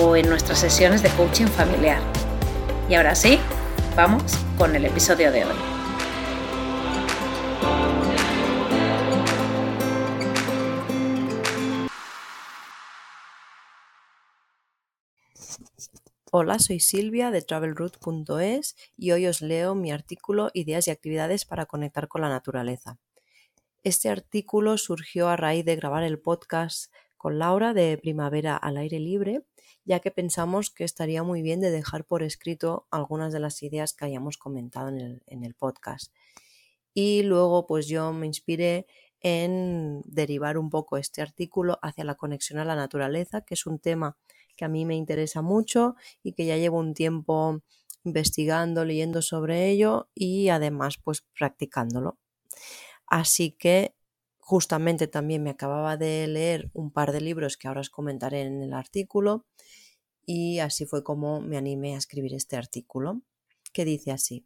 o en nuestras sesiones de coaching familiar. Y ahora sí, vamos con el episodio de hoy. Hola, soy Silvia de travelroute.es y hoy os leo mi artículo Ideas y actividades para conectar con la naturaleza. Este artículo surgió a raíz de grabar el podcast con Laura de Primavera al aire libre, ya que pensamos que estaría muy bien de dejar por escrito algunas de las ideas que hayamos comentado en el, en el podcast. Y luego pues yo me inspiré en derivar un poco este artículo hacia la conexión a la naturaleza, que es un tema que a mí me interesa mucho y que ya llevo un tiempo investigando, leyendo sobre ello y además pues practicándolo. Así que justamente también me acababa de leer un par de libros que ahora os comentaré en el artículo y así fue como me animé a escribir este artículo, que dice así.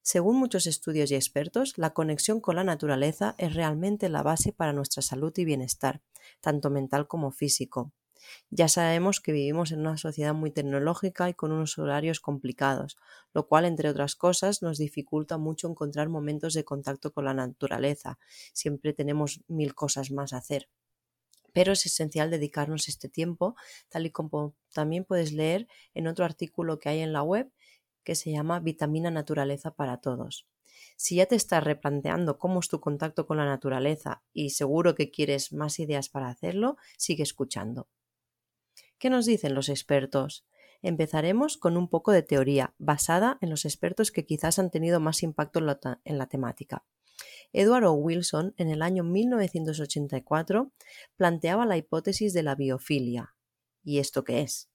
Según muchos estudios y expertos, la conexión con la naturaleza es realmente la base para nuestra salud y bienestar, tanto mental como físico. Ya sabemos que vivimos en una sociedad muy tecnológica y con unos horarios complicados, lo cual, entre otras cosas, nos dificulta mucho encontrar momentos de contacto con la naturaleza. Siempre tenemos mil cosas más a hacer. Pero es esencial dedicarnos este tiempo, tal y como también puedes leer en otro artículo que hay en la web que se llama Vitamina Naturaleza para Todos. Si ya te estás replanteando cómo es tu contacto con la naturaleza y seguro que quieres más ideas para hacerlo, sigue escuchando. ¿Qué nos dicen los expertos? Empezaremos con un poco de teoría, basada en los expertos que quizás han tenido más impacto en la, temática. Edward Wilson, en el año 1984, planteaba la hipótesis de la biofilia. ¿Y esto qué es?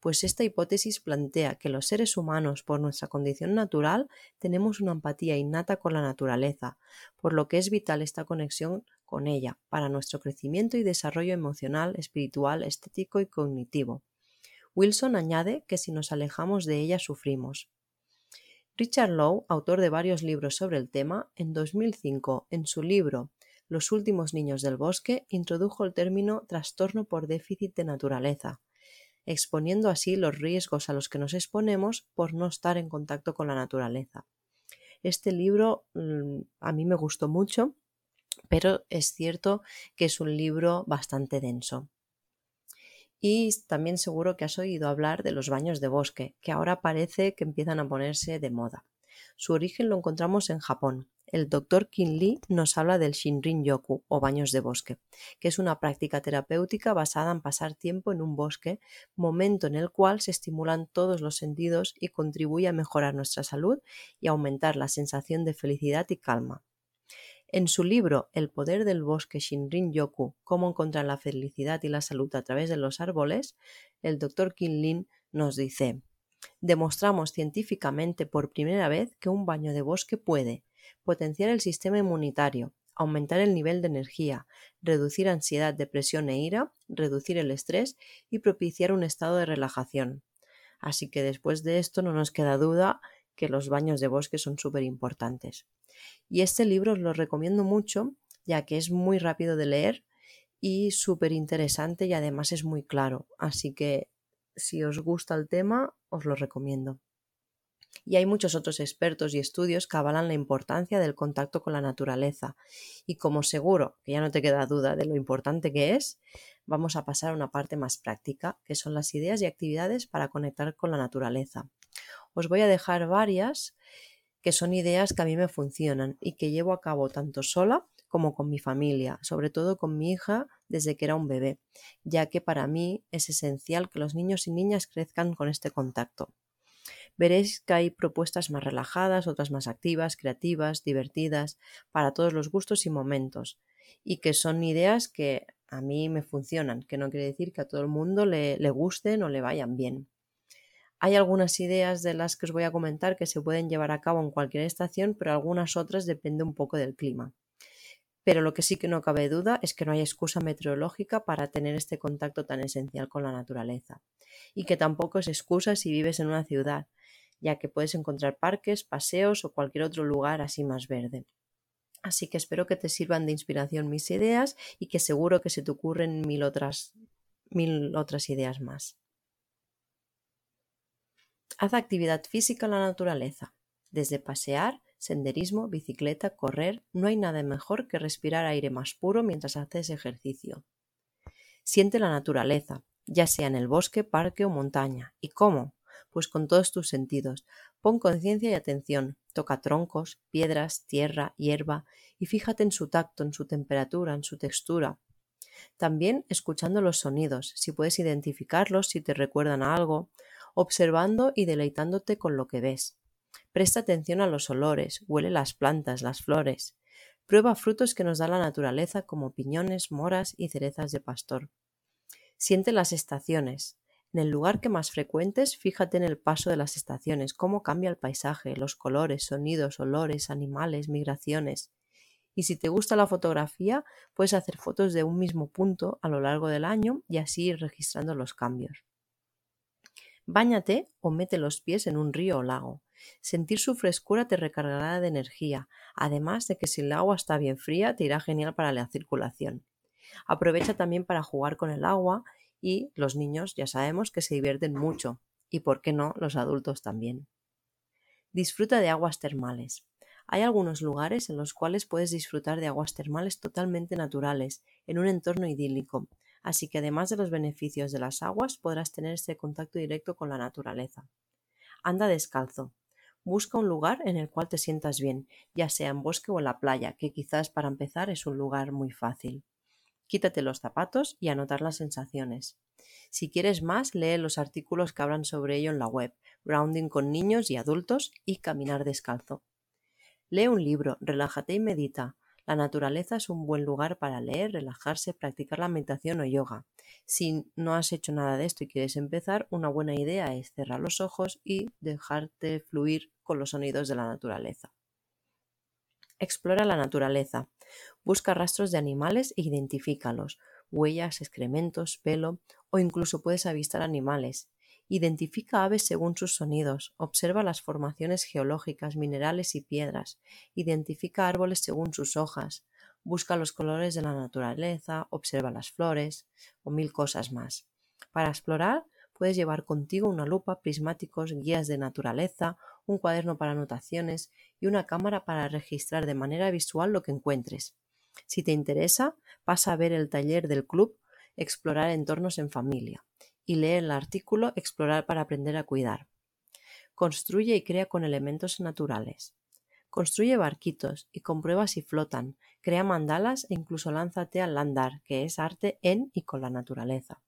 Pues esta hipótesis plantea que los seres humanos, por nuestra condición natural, tenemos una empatía innata con la naturaleza, por lo que es vital esta conexión con ella para nuestro crecimiento y desarrollo emocional, espiritual, estético y cognitivo. Wilson añade que si nos alejamos de ella sufrimos. Richard Lowe, autor de varios libros sobre el tema, en 2005, en su libro Los últimos niños del bosque, introdujo el término trastorno por déficit de naturaleza, exponiendo así los riesgos a los que nos exponemos por no estar en contacto con la naturaleza. Este libro mm, a mí me gustó mucho pero es cierto que es un libro bastante denso. Y también seguro que has oído hablar de los baños de bosque, que ahora parece que empiezan a ponerse de moda. Su origen lo encontramos en Japón. El doctor Kin Lee nos habla del Shinrin Yoku o baños de bosque, que es una práctica terapéutica basada en pasar tiempo en un bosque, momento en el cual se estimulan todos los sentidos y contribuye a mejorar nuestra salud y aumentar la sensación de felicidad y calma. En su libro El poder del bosque Shinrin-yoku, cómo encontrar la felicidad y la salud a través de los árboles, el Dr. Lin nos dice, demostramos científicamente por primera vez que un baño de bosque puede potenciar el sistema inmunitario, aumentar el nivel de energía, reducir ansiedad, depresión e ira, reducir el estrés y propiciar un estado de relajación. Así que después de esto no nos queda duda que los baños de bosque son súper importantes. Y este libro os lo recomiendo mucho, ya que es muy rápido de leer y súper interesante y además es muy claro. Así que si os gusta el tema, os lo recomiendo. Y hay muchos otros expertos y estudios que avalan la importancia del contacto con la naturaleza. Y como seguro que ya no te queda duda de lo importante que es, vamos a pasar a una parte más práctica, que son las ideas y actividades para conectar con la naturaleza. Os voy a dejar varias que son ideas que a mí me funcionan y que llevo a cabo tanto sola como con mi familia, sobre todo con mi hija desde que era un bebé, ya que para mí es esencial que los niños y niñas crezcan con este contacto. Veréis que hay propuestas más relajadas, otras más activas, creativas, divertidas, para todos los gustos y momentos, y que son ideas que a mí me funcionan, que no quiere decir que a todo el mundo le, le gusten o le vayan bien. Hay algunas ideas de las que os voy a comentar que se pueden llevar a cabo en cualquier estación, pero algunas otras depende un poco del clima. Pero lo que sí que no cabe duda es que no hay excusa meteorológica para tener este contacto tan esencial con la naturaleza. Y que tampoco es excusa si vives en una ciudad, ya que puedes encontrar parques, paseos o cualquier otro lugar así más verde. Así que espero que te sirvan de inspiración mis ideas y que seguro que se te ocurren mil otras, mil otras ideas más. Haz actividad física en la naturaleza. Desde pasear, senderismo, bicicleta, correr, no hay nada mejor que respirar aire más puro mientras haces ejercicio. Siente la naturaleza, ya sea en el bosque, parque o montaña. ¿Y cómo? Pues con todos tus sentidos. Pon conciencia y atención. Toca troncos, piedras, tierra, hierba y fíjate en su tacto, en su temperatura, en su textura. También escuchando los sonidos, si puedes identificarlos, si te recuerdan a algo, observando y deleitándote con lo que ves. Presta atención a los olores, huele las plantas, las flores. Prueba frutos que nos da la naturaleza como piñones, moras y cerezas de pastor. Siente las estaciones. En el lugar que más frecuentes, fíjate en el paso de las estaciones, cómo cambia el paisaje, los colores, sonidos, olores, animales, migraciones. Y si te gusta la fotografía, puedes hacer fotos de un mismo punto a lo largo del año y así ir registrando los cambios. Báñate o mete los pies en un río o lago. Sentir su frescura te recargará de energía, además de que si el agua está bien fría te irá genial para la circulación. Aprovecha también para jugar con el agua y los niños ya sabemos que se divierten mucho y por qué no los adultos también. Disfruta de aguas termales. Hay algunos lugares en los cuales puedes disfrutar de aguas termales totalmente naturales, en un entorno idílico, así que además de los beneficios de las aguas podrás tener ese contacto directo con la naturaleza. Anda descalzo. Busca un lugar en el cual te sientas bien, ya sea en bosque o en la playa, que quizás para empezar es un lugar muy fácil. Quítate los zapatos y anotar las sensaciones. Si quieres más, lee los artículos que hablan sobre ello en la web, Grounding con niños y adultos y Caminar descalzo. Lee un libro, relájate y medita. La naturaleza es un buen lugar para leer, relajarse, practicar la meditación o yoga. Si no has hecho nada de esto y quieres empezar, una buena idea es cerrar los ojos y dejarte fluir con los sonidos de la naturaleza. Explora la naturaleza. Busca rastros de animales e identifícalos, huellas, excrementos, pelo o incluso puedes avistar animales. Identifica aves según sus sonidos, observa las formaciones geológicas, minerales y piedras, identifica árboles según sus hojas, busca los colores de la naturaleza, observa las flores o mil cosas más. Para explorar, puedes llevar contigo una lupa, prismáticos, guías de naturaleza, un cuaderno para anotaciones y una cámara para registrar de manera visual lo que encuentres. Si te interesa, pasa a ver el taller del club Explorar entornos en familia y lee el artículo Explorar para aprender a cuidar. Construye y crea con elementos naturales. Construye barquitos y comprueba si flotan, crea mandalas e incluso lánzate al landar, que es arte en y con la naturaleza.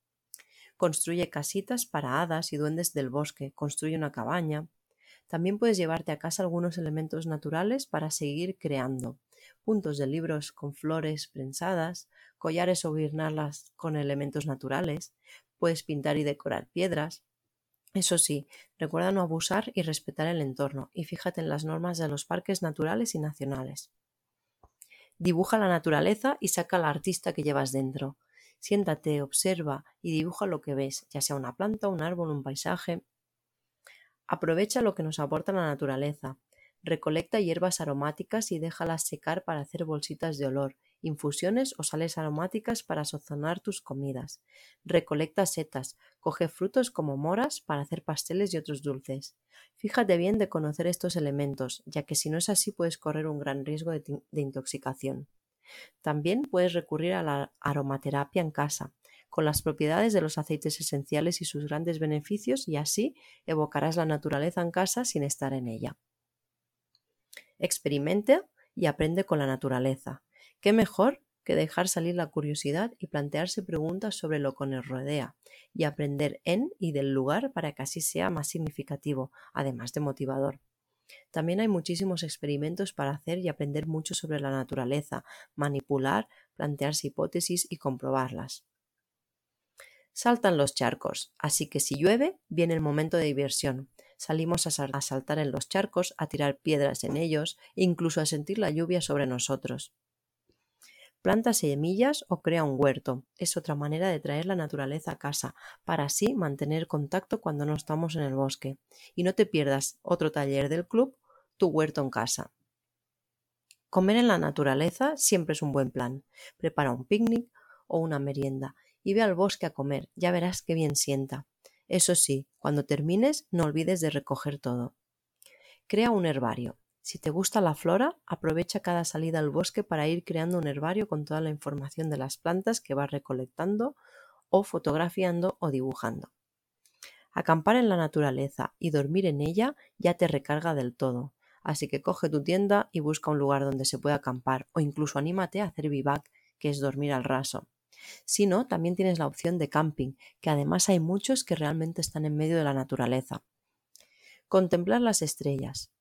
Construye casitas para hadas y duendes del bosque, construye una cabaña. También puedes llevarte a casa algunos elementos naturales para seguir creando. Puntos de libros con flores prensadas, collares o guirnaldas con elementos naturales, Puedes pintar y decorar piedras. Eso sí, recuerda no abusar y respetar el entorno y fíjate en las normas de los parques naturales y nacionales. Dibuja la naturaleza y saca al artista que llevas dentro. Siéntate, observa y dibuja lo que ves, ya sea una planta, un árbol, un paisaje. Aprovecha lo que nos aporta la naturaleza. Recolecta hierbas aromáticas y déjalas secar para hacer bolsitas de olor infusiones o sales aromáticas para sazonar tus comidas. Recolecta setas, coge frutos como moras para hacer pasteles y otros dulces. Fíjate bien de conocer estos elementos, ya que si no es así puedes correr un gran riesgo de, de intoxicación. También puedes recurrir a la aromaterapia en casa, con las propiedades de los aceites esenciales y sus grandes beneficios y así evocarás la naturaleza en casa sin estar en ella. Experimente y aprende con la naturaleza. ¿Qué mejor que dejar salir la curiosidad y plantearse preguntas sobre lo que nos rodea y aprender en y del lugar para que así sea más significativo, además de motivador. También hay muchísimos experimentos para hacer y aprender mucho sobre la naturaleza, manipular, plantearse hipótesis y comprobarlas. Saltan los charcos, así que si llueve, viene el momento de diversión. Salimos a, saltar en los charcos, a tirar piedras en ellos incluso a sentir la lluvia sobre nosotros. Planta semillas o crea un huerto. Es otra manera de traer la naturaleza a casa, para así mantener contacto cuando no estamos en el bosque. Y no te pierdas otro taller del club, tu huerto en casa. Comer en la naturaleza siempre es un buen plan. Prepara un picnic o una merienda y ve al bosque a comer, ya verás qué bien sienta. Eso sí, cuando termines no olvides de recoger todo. Crea un herbario. Si te gusta la flora, aprovecha cada salida al bosque para ir creando un herbario con toda la información de las plantas que vas recolectando o fotografiando o dibujando. Acampar en la naturaleza y dormir en ella ya te recarga del todo, así que coge tu tienda y busca un lugar donde se pueda acampar o incluso anímate a hacer vivac, que es dormir al raso. Si no, también tienes la opción de camping, que además hay muchos que realmente están en medio de la naturaleza. Contemplar las estrellas.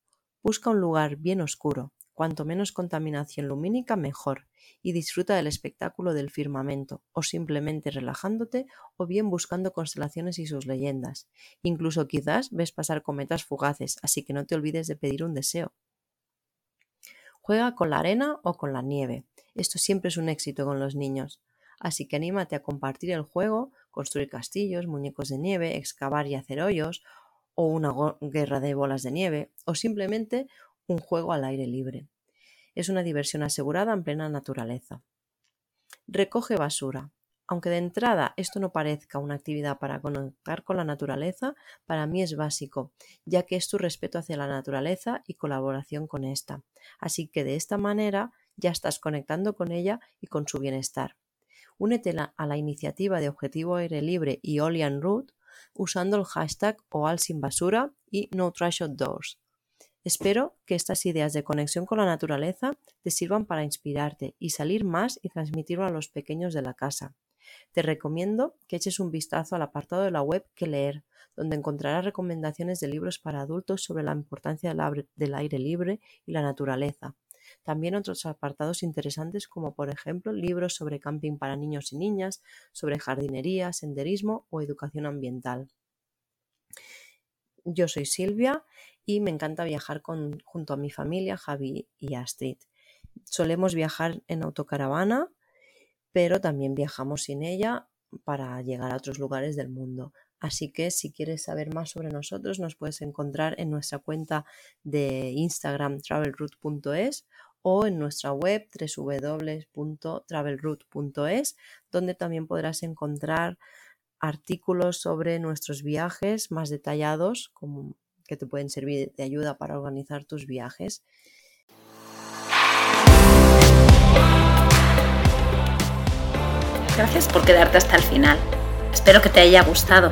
Busca un lugar bien oscuro, cuanto menos contaminación lumínica mejor, y disfruta del espectáculo del firmamento, o simplemente relajándote, o bien buscando constelaciones y sus leyendas. Incluso quizás ves pasar cometas fugaces, así que no te olvides de pedir un deseo. Juega con la arena o con la nieve. Esto siempre es un éxito con los niños. Así que anímate a compartir el juego, construir castillos, muñecos de nieve, excavar y hacer hoyos, o una guerra de bolas de nieve, o simplemente un juego al aire libre. Es una diversión asegurada en plena naturaleza. Recoge basura. Aunque de entrada esto no parezca una actividad para conectar con la naturaleza, para mí es básico, ya que es tu respeto hacia la naturaleza y colaboración con esta. Así que de esta manera ya estás conectando con ella y con su bienestar. Únete a la iniciativa de Objetivo Aire Libre y Olian Root usando el hashtag OAL sin basura y No Trash Outdoors. Espero que estas ideas de conexión con la naturaleza te sirvan para inspirarte y salir más y transmitirlo a los pequeños de la casa. Te recomiendo que eches un vistazo al apartado de la web que leer, donde encontrarás recomendaciones de libros para adultos sobre la importancia del aire libre y la naturaleza, también otros apartados interesantes como por ejemplo libros sobre camping para niños y niñas, sobre jardinería, senderismo o educación ambiental. Yo soy Silvia y me encanta viajar junto a mi familia, Javi y Astrid. Solemos viajar en autocaravana, pero también viajamos sin ella para llegar a otros lugares del mundo. Así que si quieres saber más sobre nosotros, nos puedes encontrar en nuestra cuenta de Instagram travelroute.es o en nuestra web www.travelroute.es, donde también podrás encontrar artículos sobre nuestros viajes más detallados, que te pueden servir de ayuda para organizar tus viajes. Gracias por quedarte hasta el final. Espero que te haya gustado.